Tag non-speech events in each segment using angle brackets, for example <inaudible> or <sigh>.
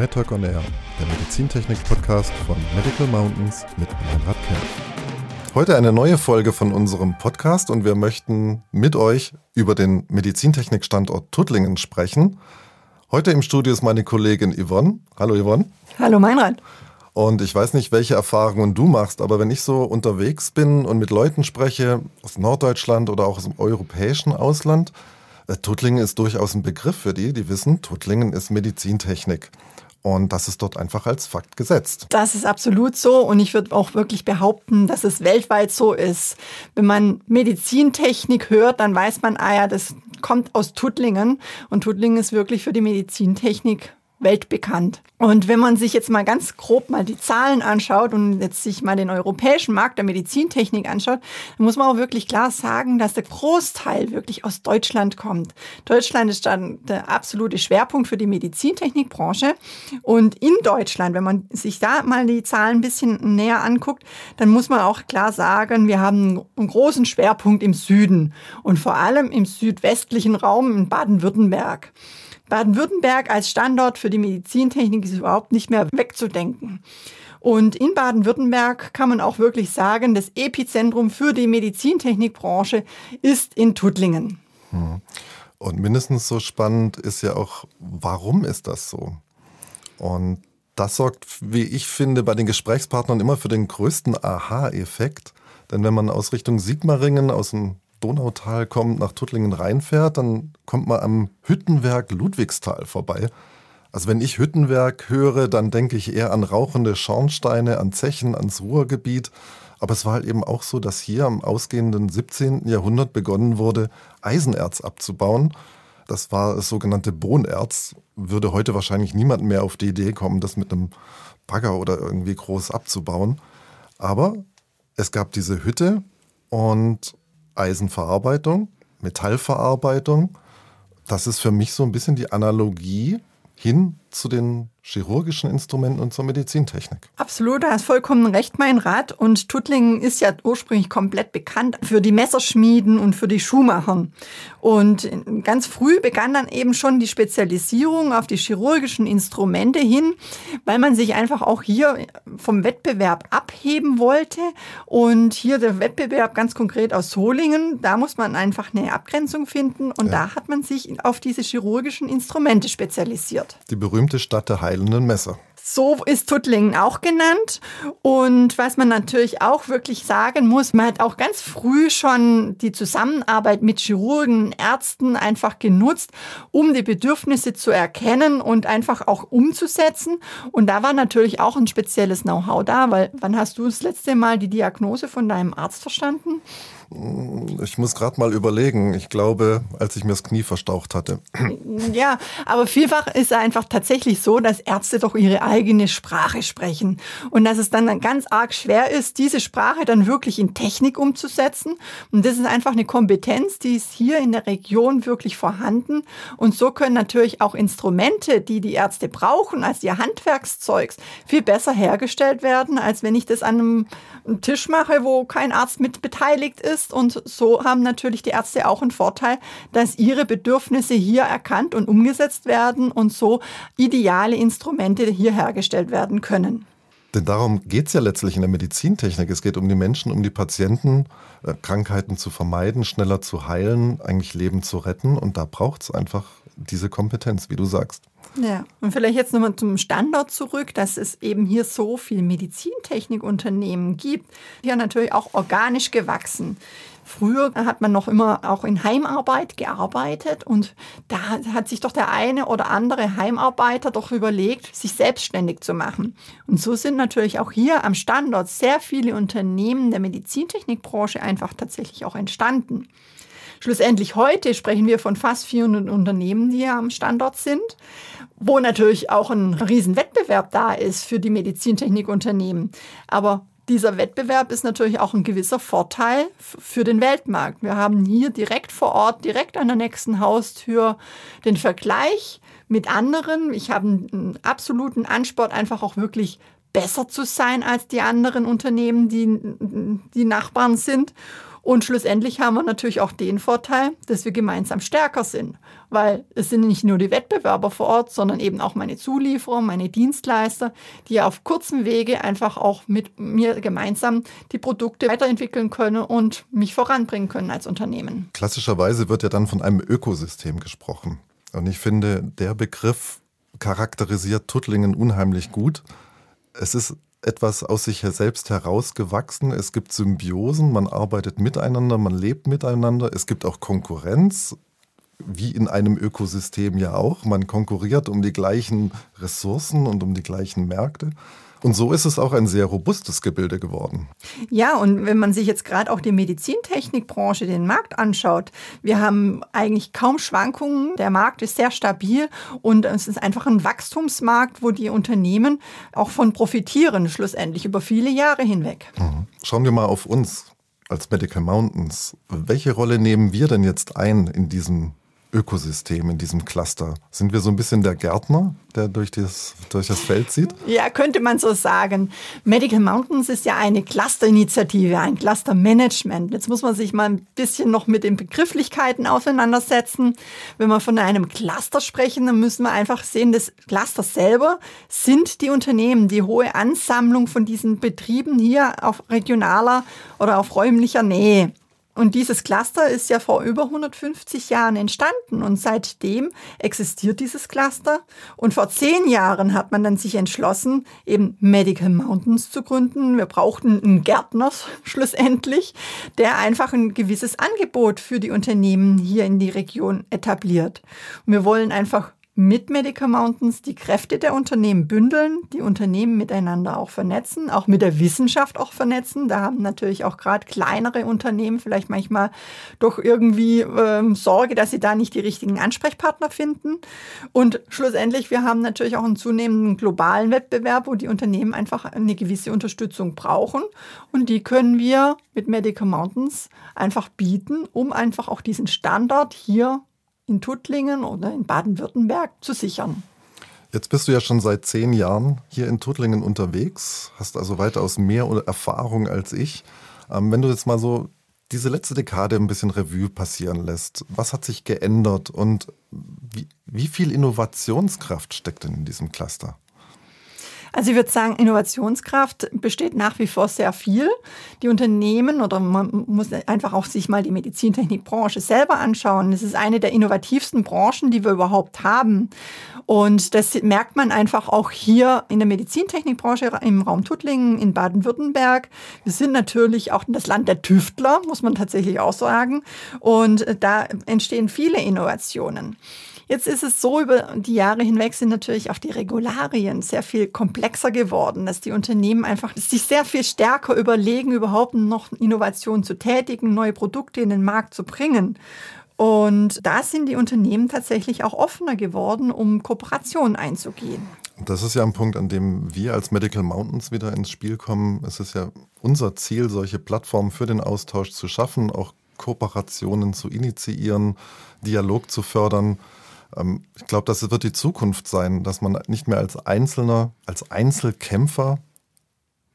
MedTalk on Air, der Medizintechnik-Podcast von Medical Mountains mit Meinrad Kempf. Heute eine neue Folge von unserem Podcast und wir möchten mit euch über den Medizintechnik-Standort Tuttlingen sprechen. Heute im Studio ist meine Kollegin Yvonne. Hallo Yvonne. Hallo Meinrad. Und ich weiß nicht, welche Erfahrungen du machst, aber wenn ich so unterwegs bin und mit Leuten spreche, aus Norddeutschland oder auch aus dem europäischen Ausland, äh, Tuttlingen ist durchaus ein Begriff für die, die wissen, Tuttlingen ist Medizintechnik. Und das ist dort einfach als Fakt gesetzt. Das ist absolut so. Und ich würde auch wirklich behaupten, dass es weltweit so ist. Wenn man Medizintechnik hört, dann weiß man, ah ja, das kommt aus Tuttlingen. Und Tuttlingen ist wirklich für die Medizintechnik weltbekannt. Und wenn man sich jetzt mal ganz grob mal die Zahlen anschaut und jetzt sich mal den europäischen Markt der Medizintechnik anschaut, dann muss man auch wirklich klar sagen, dass der Großteil wirklich aus Deutschland kommt. Deutschland ist dann der absolute Schwerpunkt für die Medizintechnikbranche. Und in Deutschland, wenn man sich da mal die Zahlen ein bisschen näher anguckt, dann muss man auch klar sagen, wir haben einen großen Schwerpunkt im Süden und vor allem im südwestlichen Raum in Baden-Württemberg. Baden-Württemberg als Standort für die Medizintechnik ist überhaupt nicht mehr wegzudenken. Und in Baden-Württemberg kann man auch wirklich sagen, das Epizentrum für die Medizintechnikbranche ist in Tuttlingen. Hm. Und mindestens so spannend ist ja auch, warum ist das so? Und das sorgt, wie ich finde, bei den Gesprächspartnern immer für den größten Aha-Effekt. Denn wenn man aus Richtung Sigmaringen, aus dem Donautal kommt, nach Tuttlingen reinfährt, dann kommt man am Hüttenwerk Ludwigstal vorbei. Also wenn ich Hüttenwerk höre, dann denke ich eher an rauchende Schornsteine, an Zechen, ans Ruhrgebiet. Aber es war halt eben auch so, dass hier am ausgehenden 17. Jahrhundert begonnen wurde, Eisenerz abzubauen. Das war das sogenannte Bohnerz. Würde heute wahrscheinlich niemand mehr auf die Idee kommen, das mit einem Bagger oder irgendwie groß abzubauen. Aber es gab diese Hütte und Eisenverarbeitung, Metallverarbeitung. Das ist für mich so ein bisschen die Analogie hin zu den chirurgischen Instrumenten und zur Medizintechnik. Absolut, da hast vollkommen recht, mein Rat. Und Tuttlingen ist ja ursprünglich komplett bekannt für die Messerschmieden und für die Schuhmacher. Und ganz früh begann dann eben schon die Spezialisierung auf die chirurgischen Instrumente hin, weil man sich einfach auch hier vom Wettbewerb abheben wollte. Und hier der Wettbewerb ganz konkret aus Solingen, da muss man einfach eine Abgrenzung finden. Und ja. da hat man sich auf diese chirurgischen Instrumente spezialisiert. Die berühmte Stadt der heilenden Messer. So ist Tuttlingen auch genannt. Und was man natürlich auch wirklich sagen muss, man hat auch ganz früh schon die Zusammenarbeit mit Chirurgen, Ärzten einfach genutzt, um die Bedürfnisse zu erkennen und einfach auch umzusetzen. Und da war natürlich auch ein spezielles Know-how da, weil wann hast du das letzte Mal die Diagnose von deinem Arzt verstanden? Ich muss gerade mal überlegen. Ich glaube, als ich mir das Knie verstaucht hatte. Ja, aber vielfach ist es einfach tatsächlich so, dass Ärzte doch ihre eigene Sprache sprechen. Und dass es dann ganz arg schwer ist, diese Sprache dann wirklich in Technik umzusetzen. Und das ist einfach eine Kompetenz, die ist hier in der Region wirklich vorhanden. Und so können natürlich auch Instrumente, die die Ärzte brauchen, als ihr Handwerkszeugs, viel besser hergestellt werden, als wenn ich das an einem Tisch mache, wo kein Arzt mit beteiligt ist ist. Und so haben natürlich die Ärzte auch einen Vorteil, dass ihre Bedürfnisse hier erkannt und umgesetzt werden und so ideale Instrumente hier hergestellt werden können. Denn darum geht es ja letztlich in der Medizintechnik. Es geht um die Menschen, um die Patienten, äh, Krankheiten zu vermeiden, schneller zu heilen, eigentlich Leben zu retten. Und da braucht es einfach diese Kompetenz, wie du sagst. Ja, und vielleicht jetzt nochmal zum Standort zurück, dass es eben hier so viele Medizintechnikunternehmen gibt. Hier natürlich auch organisch gewachsen. Früher hat man noch immer auch in Heimarbeit gearbeitet und da hat sich doch der eine oder andere Heimarbeiter doch überlegt, sich selbstständig zu machen. Und so sind natürlich auch hier am Standort sehr viele Unternehmen der Medizintechnikbranche einfach tatsächlich auch entstanden. Schlussendlich heute sprechen wir von fast 400 Unternehmen, die hier am Standort sind, wo natürlich auch ein Riesenwettbewerb da ist für die Medizintechnikunternehmen. Aber dieser Wettbewerb ist natürlich auch ein gewisser Vorteil für den Weltmarkt. Wir haben hier direkt vor Ort, direkt an der nächsten Haustür den Vergleich mit anderen. Ich habe einen absoluten Ansport, einfach auch wirklich besser zu sein als die anderen Unternehmen, die die Nachbarn sind. Und schlussendlich haben wir natürlich auch den Vorteil, dass wir gemeinsam stärker sind, weil es sind nicht nur die Wettbewerber vor Ort, sondern eben auch meine Zulieferer, meine Dienstleister, die auf kurzem Wege einfach auch mit mir gemeinsam die Produkte weiterentwickeln können und mich voranbringen können als Unternehmen. Klassischerweise wird ja dann von einem Ökosystem gesprochen. Und ich finde, der Begriff charakterisiert Tuttlingen unheimlich gut. Es ist etwas aus sich selbst herausgewachsen. Es gibt Symbiosen, man arbeitet miteinander, man lebt miteinander. Es gibt auch Konkurrenz, wie in einem Ökosystem ja auch. Man konkurriert um die gleichen Ressourcen und um die gleichen Märkte. Und so ist es auch ein sehr robustes Gebilde geworden. Ja, und wenn man sich jetzt gerade auch die Medizintechnikbranche, den Markt anschaut, wir haben eigentlich kaum Schwankungen. Der Markt ist sehr stabil und es ist einfach ein Wachstumsmarkt, wo die Unternehmen auch von profitieren, schlussendlich über viele Jahre hinweg. Mhm. Schauen wir mal auf uns als Medical Mountains. Welche Rolle nehmen wir denn jetzt ein in diesem Ökosystem, in diesem Cluster? Sind wir so ein bisschen der Gärtner, der durch das, durch das Feld zieht? Ja, könnte man so sagen. Medical Mountains ist ja eine Clusterinitiative, ein Clustermanagement. Jetzt muss man sich mal ein bisschen noch mit den Begrifflichkeiten auseinandersetzen. Wenn wir von einem Cluster sprechen, dann müssen wir einfach sehen, das Cluster selber sind die Unternehmen, die hohe Ansammlung von diesen Betrieben hier auf regionaler oder auf räumlicher Nähe. Und dieses Cluster ist ja vor über 150 Jahren entstanden und seitdem existiert dieses Cluster. Und vor zehn Jahren hat man dann sich entschlossen, eben Medical Mountains zu gründen. Wir brauchten einen Gärtner <laughs> schlussendlich, der einfach ein gewisses Angebot für die Unternehmen hier in die Region etabliert. Und wir wollen einfach mit Medical Mountains die Kräfte der Unternehmen bündeln, die Unternehmen miteinander auch vernetzen, auch mit der Wissenschaft auch vernetzen. Da haben natürlich auch gerade kleinere Unternehmen vielleicht manchmal doch irgendwie ähm, Sorge, dass sie da nicht die richtigen Ansprechpartner finden. Und schlussendlich, wir haben natürlich auch einen zunehmenden globalen Wettbewerb, wo die Unternehmen einfach eine gewisse Unterstützung brauchen. Und die können wir mit Medical Mountains einfach bieten, um einfach auch diesen Standard hier in Tuttlingen oder in Baden-Württemberg zu sichern. Jetzt bist du ja schon seit zehn Jahren hier in Tuttlingen unterwegs, hast also weitaus mehr Erfahrung als ich. Ähm, wenn du jetzt mal so diese letzte Dekade ein bisschen Revue passieren lässt, was hat sich geändert und wie, wie viel Innovationskraft steckt denn in diesem Cluster? Also ich würde sagen, Innovationskraft besteht nach wie vor sehr viel. Die Unternehmen oder man muss einfach auch sich mal die Medizintechnikbranche selber anschauen. Es ist eine der innovativsten Branchen, die wir überhaupt haben. Und das merkt man einfach auch hier in der Medizintechnikbranche im Raum Tuttlingen in Baden-Württemberg. Wir sind natürlich auch das Land der Tüftler, muss man tatsächlich auch sagen. Und da entstehen viele Innovationen. Jetzt ist es so, über die Jahre hinweg sind natürlich auch die Regularien sehr viel komplexer geworden, dass die Unternehmen einfach sich sehr viel stärker überlegen, überhaupt noch Innovationen zu tätigen, neue Produkte in den Markt zu bringen. Und da sind die Unternehmen tatsächlich auch offener geworden, um Kooperationen einzugehen. Das ist ja ein Punkt, an dem wir als Medical Mountains wieder ins Spiel kommen. Es ist ja unser Ziel, solche Plattformen für den Austausch zu schaffen, auch Kooperationen zu initiieren, Dialog zu fördern. Ähm, ich glaube, das wird die Zukunft sein, dass man nicht mehr als Einzelner, als Einzelkämpfer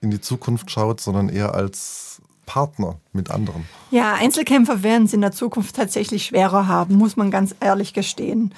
in die Zukunft schaut, sondern eher als Partner mit anderen. Ja, Einzelkämpfer werden es in der Zukunft tatsächlich schwerer haben, muss man ganz ehrlich gestehen.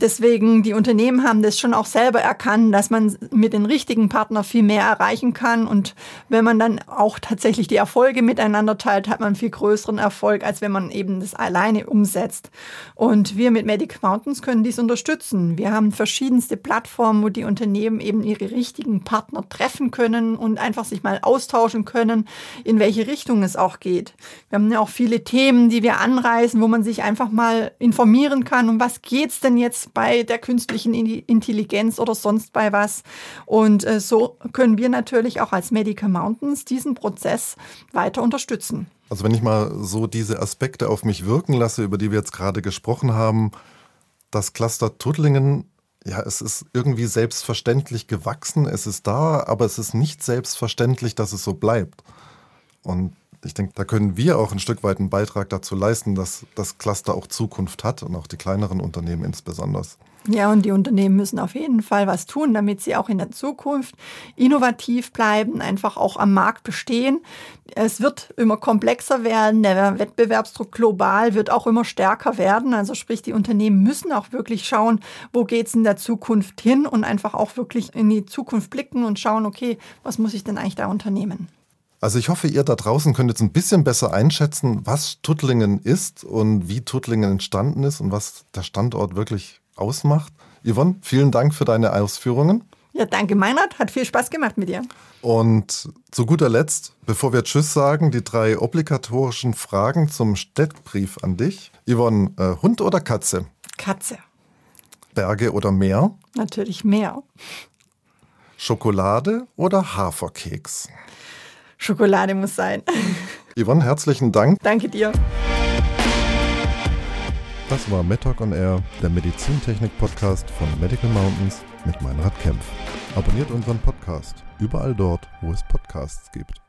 Deswegen, die Unternehmen haben das schon auch selber erkannt, dass man mit den richtigen Partnern viel mehr erreichen kann. Und wenn man dann auch tatsächlich die Erfolge miteinander teilt, hat man viel größeren Erfolg, als wenn man eben das alleine umsetzt. Und wir mit Medic Mountains können dies unterstützen. Wir haben verschiedenste Plattformen, wo die Unternehmen eben ihre richtigen Partner treffen können und einfach sich mal austauschen können, in welche Richtung es auch geht. Wir haben ja auch viele Themen, die wir anreißen, wo man sich einfach mal informieren kann, um was geht's denn jetzt bei der künstlichen Intelligenz oder sonst bei was. Und äh, so können wir natürlich auch als Medical Mountains diesen Prozess weiter unterstützen. Also wenn ich mal so diese Aspekte auf mich wirken lasse, über die wir jetzt gerade gesprochen haben, das Cluster Tuttlingen, ja, es ist irgendwie selbstverständlich gewachsen, es ist da, aber es ist nicht selbstverständlich, dass es so bleibt. Und ich denke, da können wir auch ein Stück weit einen Beitrag dazu leisten, dass das Cluster auch Zukunft hat und auch die kleineren Unternehmen insbesondere. Ja, und die Unternehmen müssen auf jeden Fall was tun, damit sie auch in der Zukunft innovativ bleiben, einfach auch am Markt bestehen. Es wird immer komplexer werden, der Wettbewerbsdruck global wird auch immer stärker werden. Also sprich, die Unternehmen müssen auch wirklich schauen, wo geht es in der Zukunft hin und einfach auch wirklich in die Zukunft blicken und schauen, okay, was muss ich denn eigentlich da unternehmen? Also ich hoffe, ihr da draußen könnt jetzt ein bisschen besser einschätzen, was Tuttlingen ist und wie Tuttlingen entstanden ist und was der Standort wirklich ausmacht. Yvonne, vielen Dank für deine Ausführungen. Ja, danke, Meinrad. Hat viel Spaß gemacht mit dir. Und zu guter Letzt, bevor wir Tschüss sagen, die drei obligatorischen Fragen zum Steckbrief an dich. Yvonne, äh, Hund oder Katze? Katze. Berge oder Meer? Natürlich Meer. Schokolade oder Haferkeks? Schokolade muss sein. <laughs> Yvonne, herzlichen Dank. Danke dir. Das war MedTalk on Air, der Medizintechnik-Podcast von Medical Mountains mit Meinrad Kempf. Abonniert unseren Podcast überall dort, wo es Podcasts gibt.